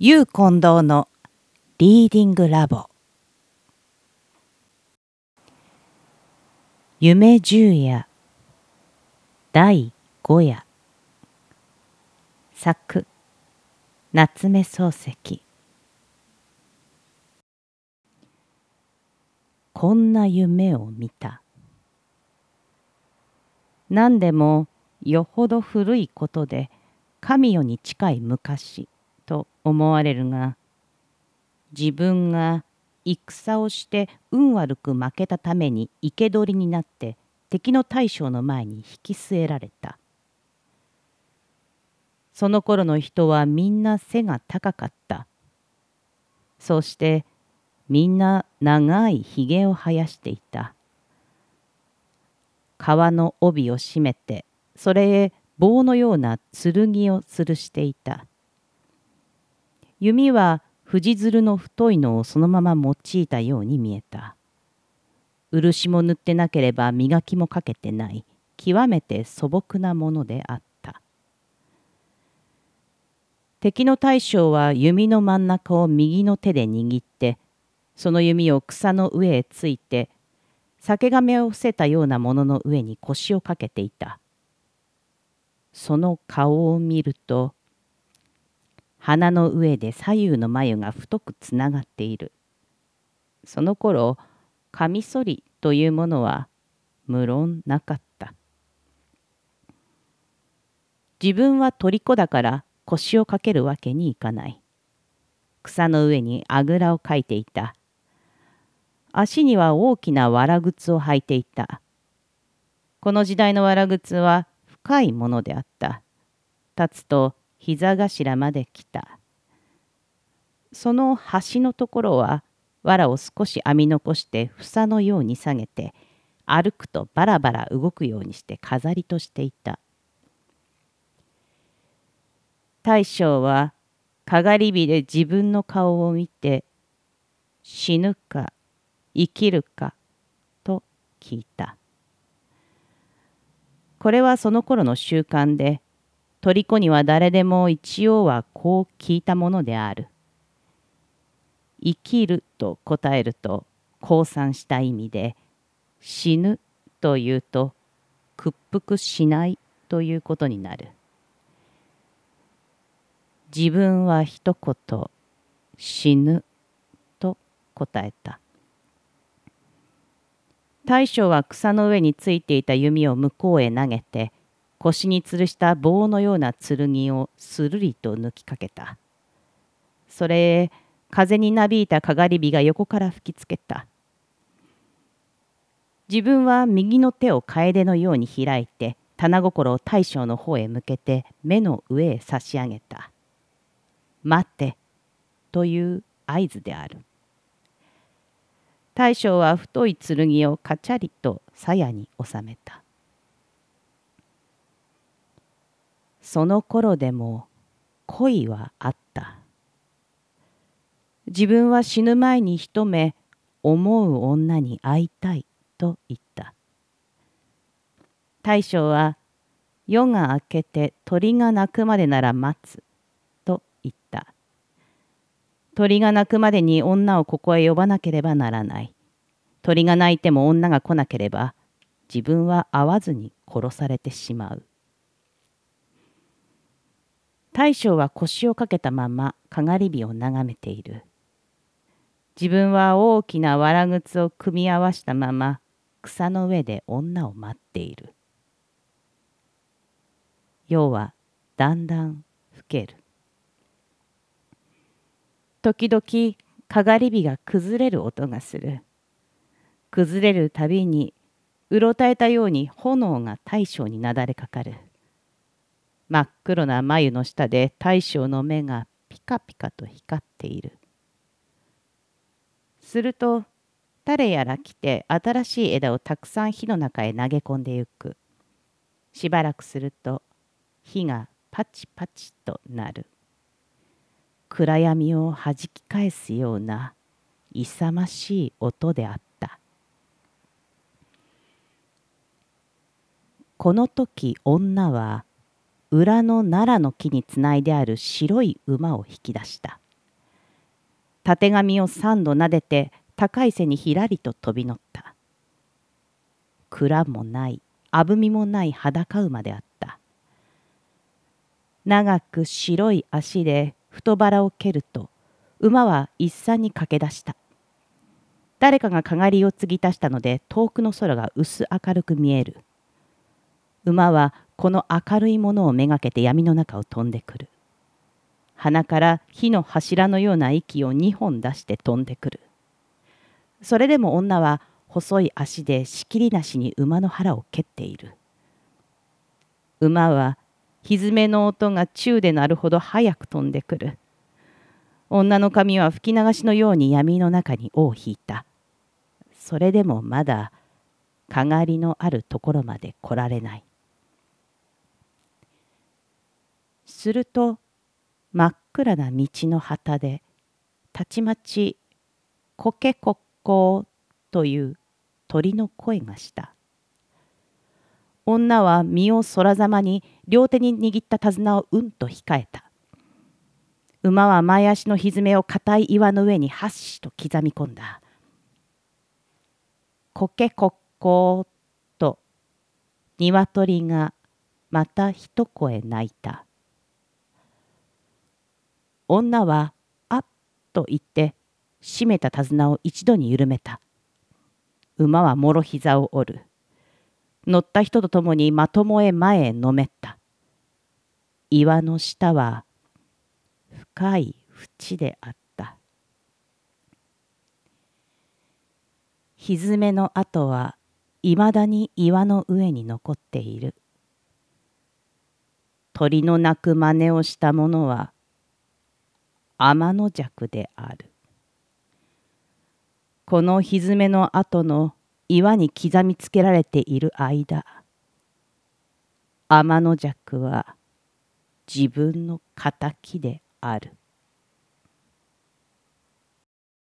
ゆう近藤のリーディングラボ。夢十夜。第五夜。作。夏目漱石。こんな夢を見た。何でもよほど古いことで神代に近い昔。と思われるが自分が戦をして運悪く負けたために生け捕りになって敵の大将の前に引き据えられた。その頃の人はみんな背が高かった。そしてみんな長いひげを生やしていた。川の帯を締めてそれへ棒のような剣を吊るしていた。弓は藤づるの太いのをそのまま用いたように見えた。漆も塗ってなければ磨きもかけてない極めて素朴なものであった。敵の大将は弓の真ん中を右の手で握ってその弓を草の上へついて酒亀を伏せたようなものの上に腰をかけていた。その顔を見ると鼻の上で左右の眉が太くつながっている。その頃、カミソリというものは無論なかった。自分は虜だから腰をかけるわけにいかない。草の上にあぐらをかいていた。足には大きなわら靴を履いていた。この時代のわら靴は深いものであった。立つと膝頭まで来た。その端のところは藁を少し編み残して房のように下げて歩くとバラバラ動くようにして飾りとしていた。大将はかがり火で自分の顔を見て死ぬか生きるかと聞いた。これはその頃の習慣で虜には誰でも一応はこう聞いたものである。生きると答えると降参した意味で死ぬというと屈服しないということになる。自分は一言死ぬと答えた。大将は草の上についていた弓を向こうへ投げて腰に吊るした棒のような剣をするりと抜きかけた。それ風になびいたかがり火が横から吹きつけた。自分は右の手を楓のように開いて棚心を大将の方へ向けて目の上へ差し上げた。待ってという合図である。大将は太い剣をカチャリと鞘に収めた。その頃でも恋はあった。自分は死ぬ前に一目思う女に会いたいと言った。大将は夜が明けて鳥が鳴くまでなら待つと言った。鳥が鳴くまでに女をここへ呼ばなければならない。鳥が鳴いても女が来なければ自分は会わずに殺されてしまう。大将は腰をかけたままかがり火を眺めている。自分は大きなわら靴を組み合わしたまま草の上で女を待っている。夜はだんだん更ける。時々かがり火が崩れる音がする。崩れるたびにうろたえたように炎が大将になだれかかる。真っ黒な眉の下で大将の目がピカピカと光っている。すると誰やら来て新しい枝をたくさん火の中へ投げ込んでゆく。しばらくすると火がパチパチとなる。暗闇をはじき返すような勇ましい音であった。この時女は裏の奈良の木につないである白い馬を引き出した。たてがみを三度撫でて高い背にひらりと飛び乗った。蔵もないあぶみもない裸馬であった。長く白い足で太腹を蹴ると馬は一産に駆け出した。誰かがかがりを継ぎ足したので遠くの空が薄明るく見える。馬はこの明るいものをめがけて闇の中を飛んでくる。鼻から火の柱のような息を2本出して飛んでくる。それでも女は細い足でしきりなしに馬の腹を蹴っている。馬は蹄の音が宙で鳴るほど早く飛んでくる。女の髪は吹き流しのように闇の中に尾を引いた。それでもまだかがりのあるところまで来られない。すると真っ暗な道の旗でたちまち「コケコッコー」という鳥の声がした。女は身を空ざまに両手に握った手綱をうんと控えた。馬は前足の蹄を硬い岩の上にはっしと刻み込んだ。コケコッコーと鶏がまた一声鳴いた。女はあっと言って締めた手綱を一度に緩めた。馬はもろ膝を折る。乗った人と共にまともへ前へのめった。岩の下は深い淵であった。蹄の跡はいまだに岩の上に残っている。鳥の鳴く真似をした者は天の弱である。この蹄の跡の岩に刻みつけられている間天の弱は自分の敵である。